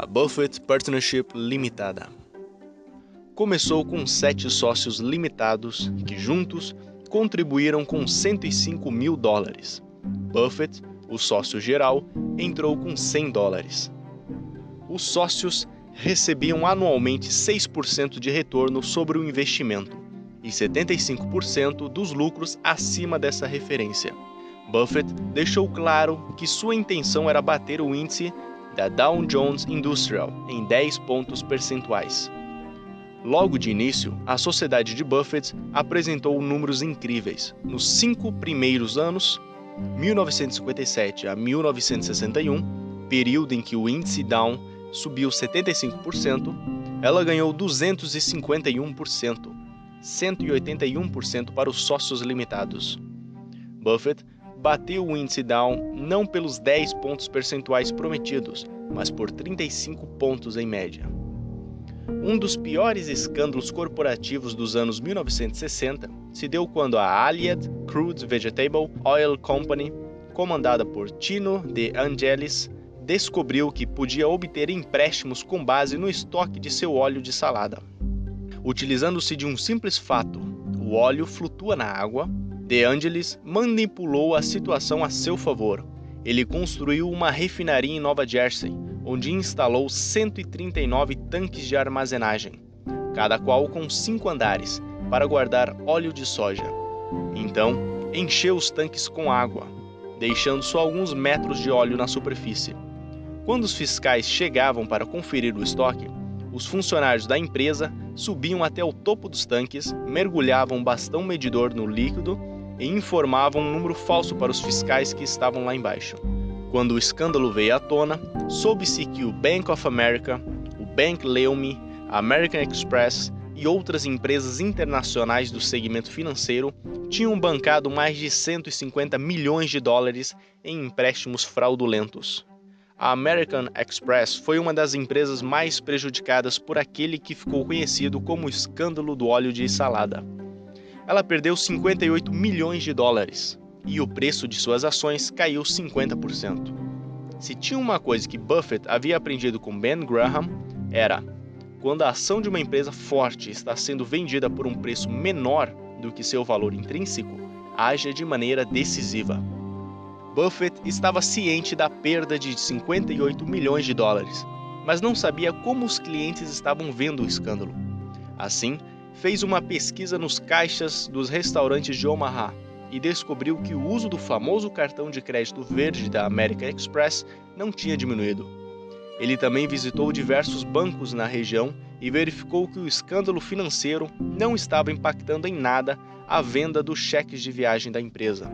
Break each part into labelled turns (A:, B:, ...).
A: a Buffett Partnership Limitada. Começou com sete sócios limitados que juntos contribuíram com 105 mil dólares. Buffett, o sócio geral, entrou com 100 dólares. Os sócios recebiam anualmente 6% de retorno sobre o investimento e 75% dos lucros acima dessa referência. Buffett deixou claro que sua intenção era bater o índice da Dow Jones Industrial em 10 pontos percentuais. Logo de início, a sociedade de Buffett apresentou números incríveis. Nos cinco primeiros anos, 1957 a 1961, período em que o índice Dow subiu 75%, ela ganhou 251%, 181% para os sócios limitados. Buffett bateu o índice Dow não pelos 10 pontos percentuais prometidos, mas por 35 pontos em média. Um dos piores escândalos corporativos dos anos 1960 se deu quando a Allied Crude Vegetable Oil Company, comandada por Tino De Angelis, descobriu que podia obter empréstimos com base no estoque de seu óleo de salada. Utilizando-se de um simples fato, o óleo flutua na água De Angelis manipulou a situação a seu favor. Ele construiu uma refinaria em Nova Jersey, onde instalou 139 tanques de armazenagem, cada qual com cinco andares, para guardar óleo de soja. Então, encheu os tanques com água, deixando só alguns metros de óleo na superfície. Quando os fiscais chegavam para conferir o estoque, os funcionários da empresa subiam até o topo dos tanques, mergulhavam um bastão medidor no líquido e informavam um número falso para os fiscais que estavam lá embaixo. Quando o escândalo veio à tona, soube-se que o Bank of America, o Bank Leumi, a American Express e outras empresas internacionais do segmento financeiro tinham bancado mais de 150 milhões de dólares em empréstimos fraudulentos. A American Express foi uma das empresas mais prejudicadas por aquele que ficou conhecido como o escândalo do óleo de salada ela perdeu 58 milhões de dólares e o preço de suas ações caiu 50%. Se tinha uma coisa que Buffett havia aprendido com Ben Graham, era quando a ação de uma empresa forte está sendo vendida por um preço menor do que seu valor intrínseco, haja de maneira decisiva. Buffett estava ciente da perda de 58 milhões de dólares, mas não sabia como os clientes estavam vendo o escândalo. Assim, fez uma pesquisa nos caixas dos restaurantes de Omaha e descobriu que o uso do famoso cartão de crédito verde da American Express não tinha diminuído. Ele também visitou diversos bancos na região e verificou que o escândalo financeiro não estava impactando em nada a venda dos cheques de viagem da empresa.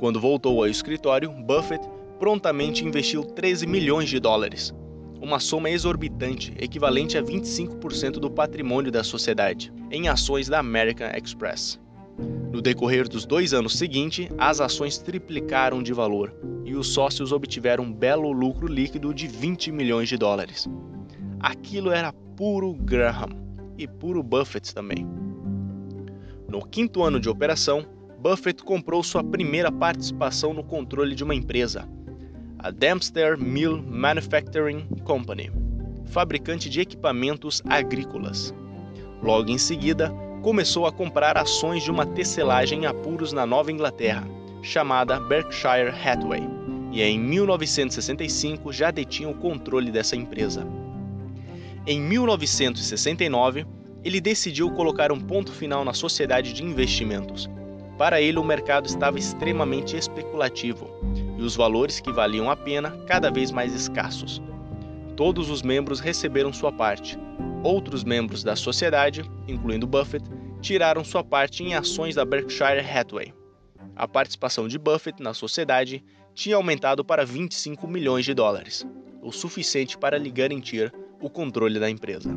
A: Quando voltou ao escritório, Buffett prontamente investiu 13 milhões de dólares, uma soma exorbitante, equivalente a 25% do patrimônio da sociedade, em ações da American Express. No decorrer dos dois anos seguintes, as ações triplicaram de valor e os sócios obtiveram um belo lucro líquido de 20 milhões de dólares. Aquilo era puro Graham e puro Buffett também. No quinto ano de operação, Buffett comprou sua primeira participação no controle de uma empresa, a Dempster Mill Manufacturing Company, fabricante de equipamentos agrícolas. Logo em seguida, começou a comprar ações de uma tecelagem em apuros na Nova Inglaterra, chamada Berkshire Hathaway, e em 1965 já detinha o controle dessa empresa. Em 1969, ele decidiu colocar um ponto final na sociedade de investimentos. Para ele, o mercado estava extremamente especulativo e os valores que valiam a pena cada vez mais escassos. Todos os membros receberam sua parte. Outros membros da sociedade, incluindo Buffett, tiraram sua parte em ações da Berkshire Hathaway. A participação de Buffett na sociedade tinha aumentado para 25 milhões de dólares, o suficiente para lhe garantir o controle da empresa.